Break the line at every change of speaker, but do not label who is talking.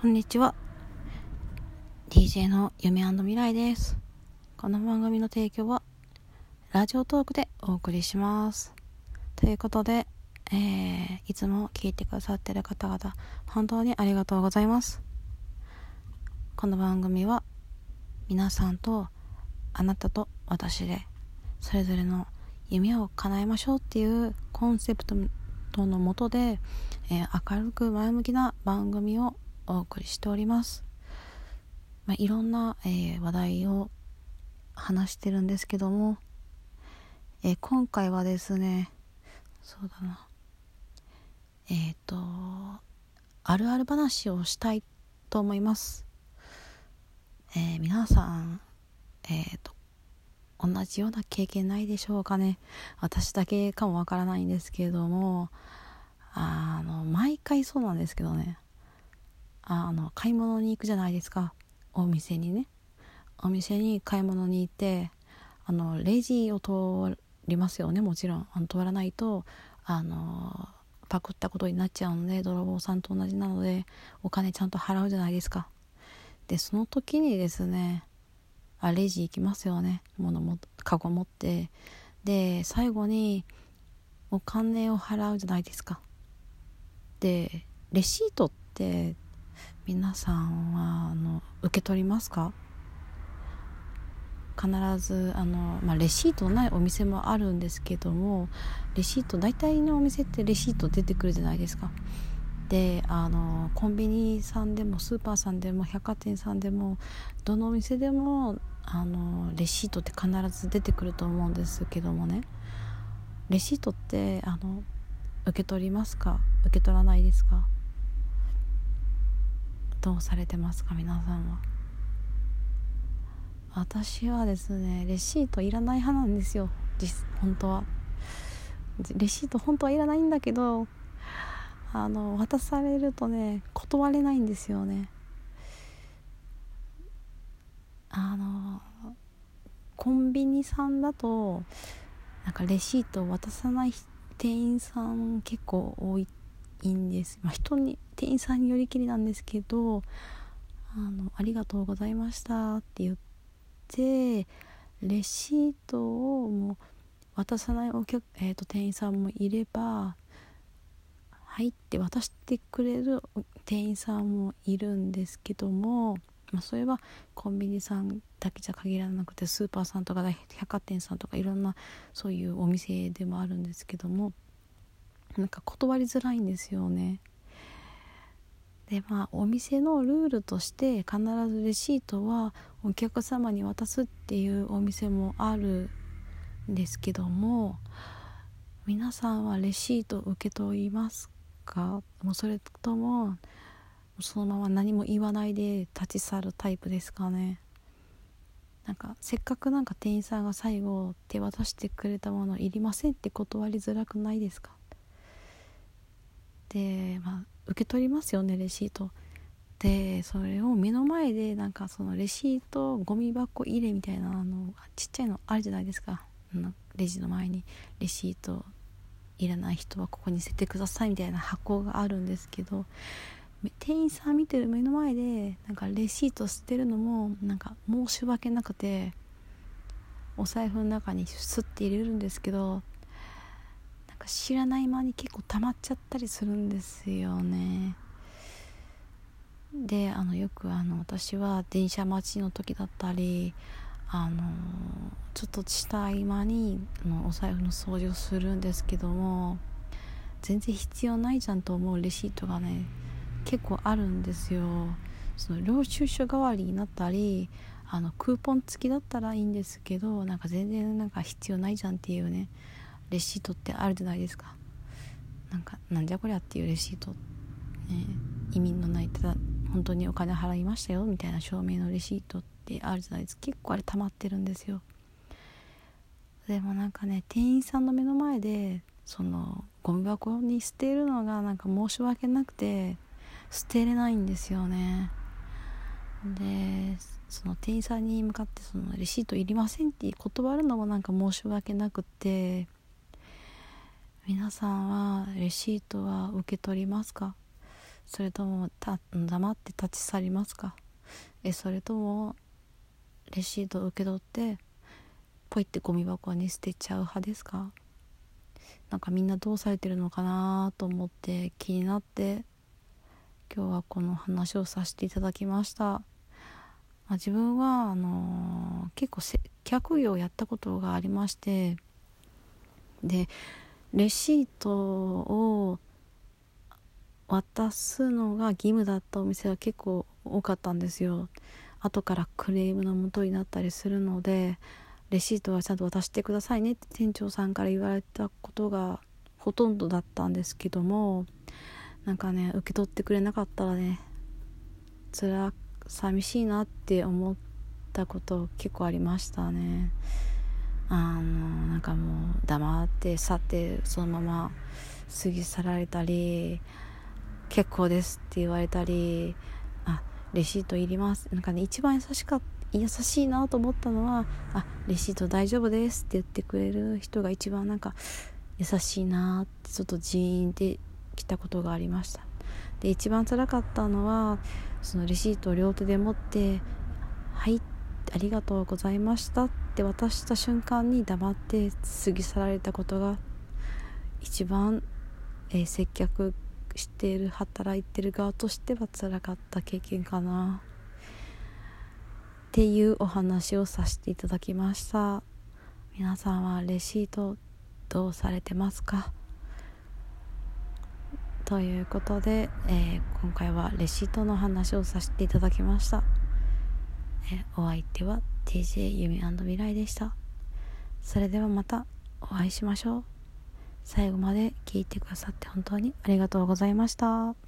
こんにちは。DJ の夢未来です。この番組の提供はラジオトークでお送りします。ということで、えー、いつも聞いてくださってる方々本当にありがとうございます。この番組は皆さんとあなたと私でそれぞれの夢を叶えましょうっていうコンセプトのもとで、えー、明るく前向きな番組をお送りしております。まあ、いろんな、えー、話題を話してるんですけども、えー、今回はですねそうだなえっ、ー、とあるある話をしたいと思います。えー、皆さんえっ、と同じような経験ないでしょうかね私だけかもわからないんですけれどもあの毎回そうなんですけどねあの買い物に行くじゃないですか。お店にね。お店に買い物に行ってあのレジを通りますよね。もちろん。あの通らないとあのパクったことになっちゃうので泥棒さんと同じなのでお金ちゃんと払うじゃないですか。でその時にですねあレジ行きますよね。物もカゴ持って。で最後にお金を払うじゃないですか。でレシートって皆さんはあの受け取りますか？必ずあの、まあ、レシートないお店もあるんですけどもレシート大体のお店ってレシート出てくるじゃないですか。であのコンビニさんでもスーパーさんでも百貨店さんでもどのお店でもあのレシートって必ず出てくると思うんですけどもね。レシートってあの受け取りますか？受け取らないですか？どうされてますか皆さんは？私はですねレシートいらない派なんですよ。実本当は。レシート本当はいらないんだけどあの渡されるとね断れないんですよね。あのコンビニさんだとなんかレシートを渡さない店員さん結構多いいいんです、まあ、人に店員さんによりきりなんですけど「あのありがとうございました」って言ってレシートをもう渡さないお客、えーと、店員さんもいれば入って渡してくれる店員さんもいるんですけども、まあ、それはコンビニさんだけじゃ限らなくてスーパーさんとか百貨店さんとかいろんなそういうお店でもあるんですけどもなんか断りづらいんですよね。でまあお店のルールとして必ずレシートはお客様に渡すっていうお店もあるんですけども皆さんはレシート受け取りますか？もうそれともそのまま何も言わないで立ち去るタイプですかね？なんかせっかくなんか店員さんが最後手渡してくれたものいりませんって断りづらくないですか？で、まあ、受け取りますよねレシート。でそれを目の前でなんかそのレシートゴミ箱入れみたいなあのちっちゃいのあるじゃないですか。レジの前に。レシートいらない人はここに捨ててくださいみたいな箱があるんですけど店員さん見てる目の前でなんかレシート捨てるのもなんか申し訳なくてお財布の中にスッて入れるんですけど知らない間に結構溜まっちゃったりするんですよね。であのよくあの私は電車待ちの時だったりあのちょっとした合間にあのお財布の掃除をするんですけども全然必要ないじゃんと思うレシートがね結構あるんですよ。その領収書代わりになったりあのクーポン付きだったらいいんですけどなんか全然なんか必要ないじゃんっていうねレシートってあるじゃないですか。なんかなんじゃこりゃっていうレシート、ね、意味のないただ本当にお金払いましたよみたいな証明のレシートってあるじゃないですか。結構あれ溜まってるんですよ。でもなんかね店員さんの目の前でそのゴミ箱に捨てるのがなんか申し訳なくて捨てれないんですよね。でその店員さんに向かってそのレシートいりませんって断るのもなんか申し訳なくて皆さんはレシートは受け取りますか？それともた黙って立ち去りますか？えそれともレシートを受け取ってポイってゴミ箱に捨てちゃう派ですか？なんかみんなどうされてるのかなと思って気になって今日はこの話をさせていただきました、まあ、自分はあのー、結構接客業をやったことがありましてでレシートを渡すのが義務だったお店は結構多かったんですよ。後からクレームのもとになったりするのでレシートはちゃんと渡してくださいねって店長さんから言われたことがほとんどだったんですけどもなんかね受け取ってくれなかったらねつら寂しいなって思ったこと結構ありましたね。あのなんかもう黙って去ってそのまま過ぎ去られたり結構ですって言われたりあレシートいります。なんかね一番優しか優しいなと思ったのは「あレシート大丈夫です」って言ってくれる人が一番なんか優しいなってちょっとジーンってきたことがありました。で一番辛かったのはそのレシートを両手で持って「はいありがとうございました」って渡した瞬間に黙って過ぎ去られたことが一番、えー、接客している働いてる側としては辛かった経験かな。っていうお話をさせていただきました。皆さんはレシートどうされてますか？ということで、えー、今回はレシートの話をさせていただきました、え、お相手は DJ ゆみ未来でしたそれではまたお会いしましょう最後まで聞いてくださって本当にありがとうございました。